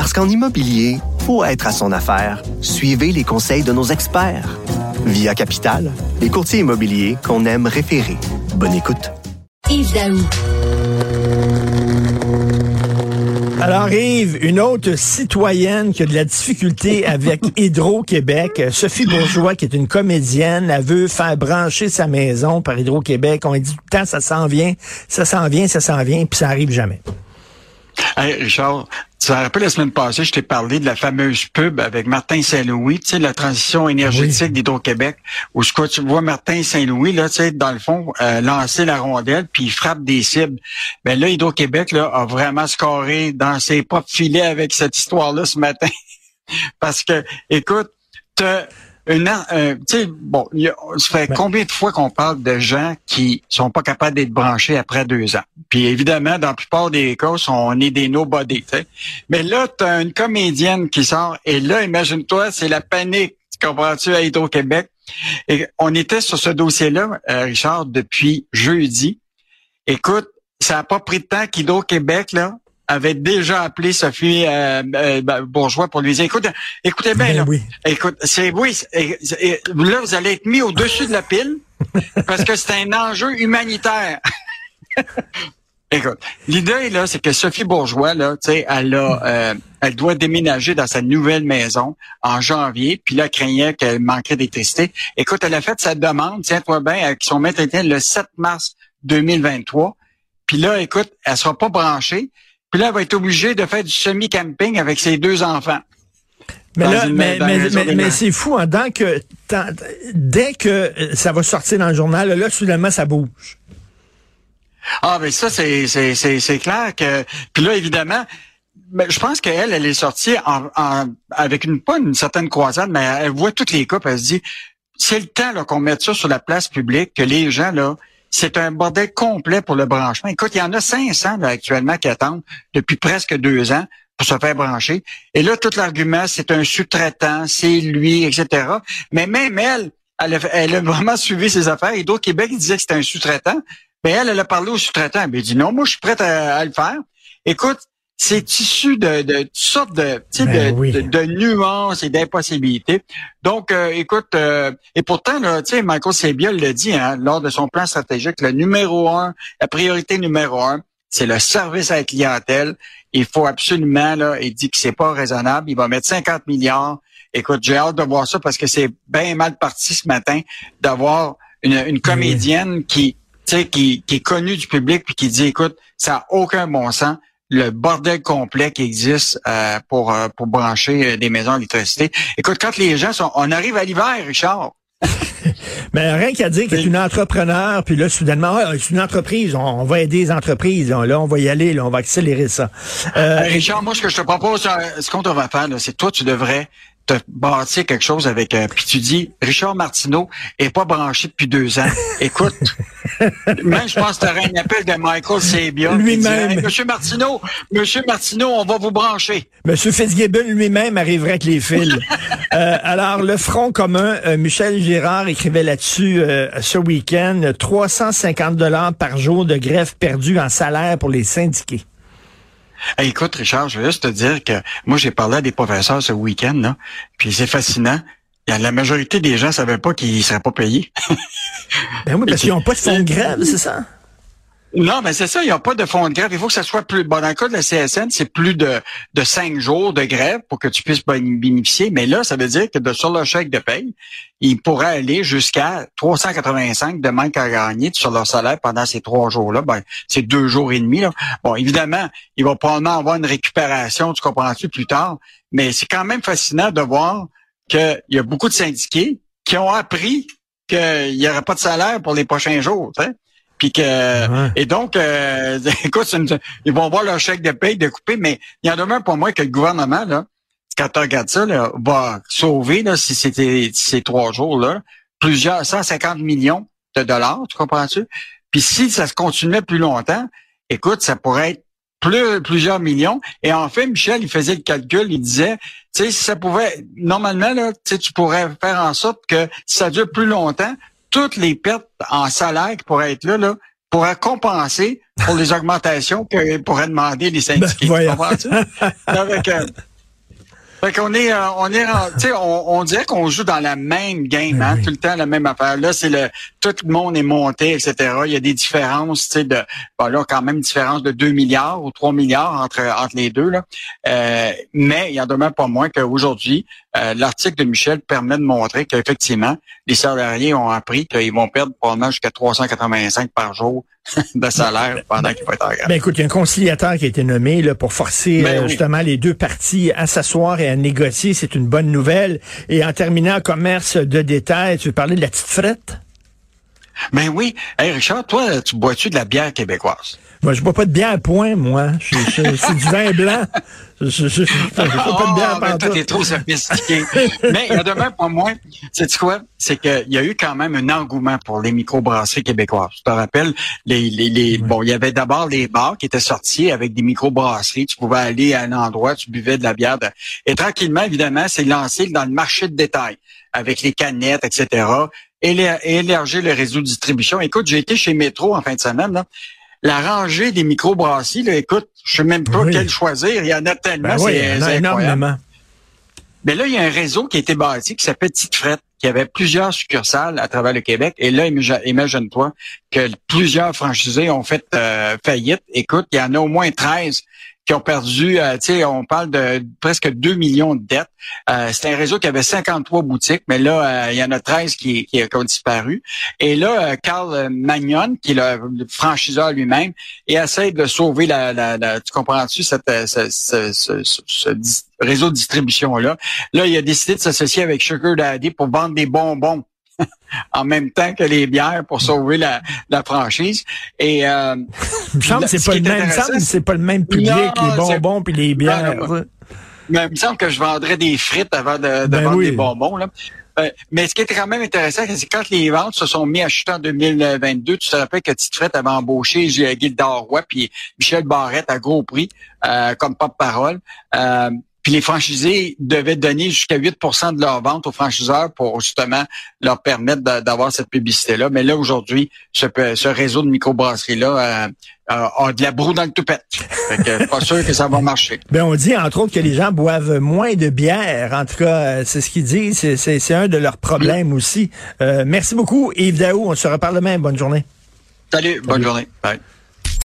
Parce qu'en immobilier, pour être à son affaire, suivez les conseils de nos experts. Via Capital, les courtiers immobiliers qu'on aime référer. Bonne écoute. Yves Daou. Alors Yves, une autre citoyenne qui a de la difficulté avec Hydro-Québec, Sophie Bourgeois, qui est une comédienne, elle veut faire brancher sa maison par Hydro-Québec. On dit tout le temps, ça s'en vient, ça s'en vient, ça s'en vient, puis ça arrive jamais. Hey, Richard, tu te rappelles la semaine passée, je t'ai parlé de la fameuse pub avec Martin Saint-Louis, tu sais, la transition énergétique d'Hydro-Québec, où ce que tu vois Martin Saint-Louis, là, tu sais, dans le fond, euh, lancer la rondelle, puis il frappe des cibles. Ben là, Hydro-Québec, là, a vraiment scoré dans ses propres filets avec cette histoire-là ce matin. Parce que, écoute, t'as une, euh, tu sais, bon, y a, ça fait combien de fois qu'on parle de gens qui sont pas capables d'être branchés après deux ans? Puis évidemment, dans la plupart des cas, on est des nobody, tu sais. Mais là, tu as une comédienne qui sort, et là, imagine-toi, c'est la panique, tu comprends-tu, à Hydro-Québec. Et on était sur ce dossier-là, euh, Richard, depuis jeudi. Écoute, ça n'a pas pris de temps qu'Hydro-Québec, là, avait déjà appelé Sophie euh, euh, Bourgeois pour lui dire écoute écoutez bien là, oui. écoute c'est oui là vous allez être mis au dessus de la pile parce que c'est un enjeu humanitaire. Écoute, l'idée là, c'est que Sophie Bourgeois là, tu sais, elle a, euh, elle doit déménager dans sa nouvelle maison en janvier, puis là, elle craignait qu'elle manquerait d'électricité. Écoute, elle a fait sa demande, tiens-toi bien, avec son maître le 7 mars 2023. Puis là, écoute, elle sera pas branchée. Puis là, elle va être obligée de faire du semi-camping avec ses deux enfants. Mais là, une- mais, c'est fou, hein, dans que, dès que euh, ça va sortir dans le journal, là, soudainement, ça bouge. Ah, mais ça, c'est, c'est, c'est, c'est clair que. Puis là, évidemment, ben, je pense qu'elle, elle est sortie en, en- avec une pas une certaine croisade, mais elle voit toutes les puis elle se dit c'est le temps là, qu'on mette ça sur la place publique, que les gens, là, c'est un bordel complet pour le branchement. Écoute, il y en a 500 là, actuellement qui attendent depuis presque deux ans pour se faire brancher. Et là, tout l'argument, c'est un sous-traitant, c'est lui, etc. Mais même elle, elle a, vraiment suivi ses affaires. Et d'autres Québec disait que c'était un sous-traitant. Mais elle, elle a parlé au sous-traitant. Elle dit non, moi, je suis prête à le faire. Écoute, c'est issu de, de toutes sortes de, Ben de, oui. de, de nuances et d'impossibilités. Donc, euh, écoute, euh, et pourtant, là, tu sais, Michael Sebiol l'a dit hein, lors de son plan stratégique, le numéro un, la priorité numéro un, c'est le service à la clientèle. Il faut absolument, là, il dit que c'est pas raisonnable. Il va mettre 50 milliards. Écoute, j'ai hâte de voir ça parce que c'est bien mal parti ce matin d'avoir une, une comédienne qui, tu sais, qui, qui est connue du public puis qui dit, écoute, ça n'a aucun bon sens le bordel complet qui existe euh, pour euh, pour brancher euh, des maisons à l'électricité. Écoute, quand les gens sont, on arrive à l'hiver, Richard. Mais rien qu'à dire que c'est une entrepreneur, puis là, soudainement, ah, c'est une entreprise, on, on va aider les entreprises, là, Là, on va y aller, là, on va accélérer ça. Euh, Euh, Richard, moi, ce que je te propose, euh, ce qu'on va faire, c'est toi, tu devrais te bâtir quelque chose avec. euh, puis tu dis, Richard Martineau est pas branché depuis deux ans. Écoute, même je pense que tu un appel de Michael Sabia. Lui-même. Hey, Monsieur Martineau, Monsieur Martineau, on va vous brancher. Monsieur Fitzgibbon lui-même arriverait avec les fils. Euh, alors, le Front commun, euh, Michel Girard écrivait là-dessus euh, ce week-end, 350 dollars par jour de grève perdue en salaire pour les syndiqués. Hey, écoute, Richard, je veux juste te dire que moi, j'ai parlé à des professeurs ce week-end, là, puis c'est fascinant. La majorité des gens savaient pas qu'ils seraient pas payés. Ben oui, parce qu'ils n'ont pas de fonds de grève, c'est ça? Non, mais c'est ça, il n'y a pas de fonds de grève. Il faut que ça soit plus. Bon, dans le cas de la CSN, c'est plus de, de cinq jours de grève pour que tu puisses bénéficier. Mais là, ça veut dire que de, sur le chèque de paye, ils pourraient aller jusqu'à 385 de manque à gagner sur leur salaire pendant ces trois jours-là. Ben, c'est deux jours et demi. Là. Bon, évidemment, il va probablement avoir une récupération, tu comprends-tu, plus tard. Mais c'est quand même fascinant de voir qu'il y a beaucoup de syndiqués qui ont appris qu'il n'y aurait pas de salaire pour les prochains jours. tu sais. Puis que Ouais. et donc, euh, écoute, une- ils vont voir leur chèque de paye de couper, mais il y en demeure pour moi que le gouvernement, là, quand tu regardes ça, là, va sauver, là, si c'était ces trois jours-là, plusieurs 150 millions de dollars, tu comprends-tu? Puis si ça se continuait plus longtemps, écoute, ça pourrait être plus, plusieurs millions. Et en fait, Michel, il faisait le calcul, il disait, tu sais, si ça pouvait, normalement, là, tu pourrais faire en sorte que si ça dure plus longtemps, toutes les pertes en salaire qui pourraient être là, là, pourraient compenser pour les augmentations que pourraient demander les ben, syndiqués. Ben? Avec, euh, fait qu'on est, euh, on est, tu sais, on, on, dirait qu'on joue dans la même game, hein, tout le temps la même affaire. Là, c'est le, tout le monde est monté, etc. Il y a des différences, tu sais, de, bon là, quand même une différence de 2 milliards ou 3 milliards entre entre les deux là. Euh, mais il y en demeure pas moins qu'aujourd'hui, euh, l'article de Michel permet de montrer qu'effectivement, les salariés ont appris qu'ils vont perdre probablement jusqu'à 385 par jour de salaire pendant qu'il faut être en grève. Ben écoute, il y a un conciliateur qui a été nommé là, pour forcer ben euh, justement les deux parties à s'asseoir et à négocier. C'est une bonne nouvelle. Et en terminant, commerce de détail, tu veux parler de la petite frette? Ben oui. Hey Richard, toi, tu bois-tu de la bière québécoise? Moi, je bois pas de bière à point, moi. C'est du vin blanc. Je, je, je, je pas de bière oh, ben toi, t'es trop sophistiqué. Mais il y a demain pour moi, c'est quoi? C'est qu'il y a eu quand même un engouement pour les microbrasseries québécoises. Tu te rappelles, les, les, les bon, il y avait d'abord les bars qui étaient sortis avec des microbrasseries. Tu pouvais aller à un endroit, tu buvais de la bière. Et tranquillement, évidemment, c'est lancé dans le marché de détail avec les canettes, etc élargir le réseau de distribution. Écoute, j'ai été chez Métro en fin de semaine. Là. La rangée des microbrasseries, là, écoute, je sais même pas quel choisir. Il y en a tellement. Ben oui, a énormément. Mais là, il y a un réseau qui a été bâti qui s'appelle Petite Frette, qui avait plusieurs succursales à travers le Québec. Et là, imagine-toi que plusieurs franchisés ont fait euh, faillite. Écoute, il y en a au moins 13 qui ont perdu, euh, tu sais, on parle de presque 2 millions de dettes. Euh, c'est un réseau qui avait 53 boutiques, mais là, euh, il y en a 13 qui, qui, ont disparu. Et là, Carl Magnon, qui est le, franchiseur lui-même, essaie de sauver la, la, tu comprends-tu, cette, ce, ce, ce, réseau de distribution-là. Là, il a décidé de s'associer avec Sugar Daddy pour vendre des bonbons en même temps que les bières pour sauver la, la franchise. Et euh, il me semble que c'est pas le même, c'est pas le même public, les bonbons puis les bières. mais il me semble que je vendrais des frites avant de, de ben vendre des bonbons. Là. Euh, mais ce qui est quand même intéressant, c'est quand les ventes se sont mis à chuter en 2022, tu te rappelles que Tite Frette avait embauché Gilles Roy puis Michel Barrette à gros prix euh, comme porte-parole. Euh, puis les franchisés devaient donner jusqu'à 8% de leur vente aux franchiseurs pour justement leur permettre d'avoir cette publicité-là. Mais là, aujourd'hui, ce, réseau de microbrasseries-là euh, a de la broue dans le toupette. Fait que pas sûr que ça va marcher. Ben on dit entre autres que les gens boivent moins de bière. En tout cas, euh, c'est ce qu'ils disent. C'est un de leurs problèmes aussi. Euh, merci beaucoup, Yves Daou. On se reparle demain. Bonne journée. Salut, bonne journée. Bye.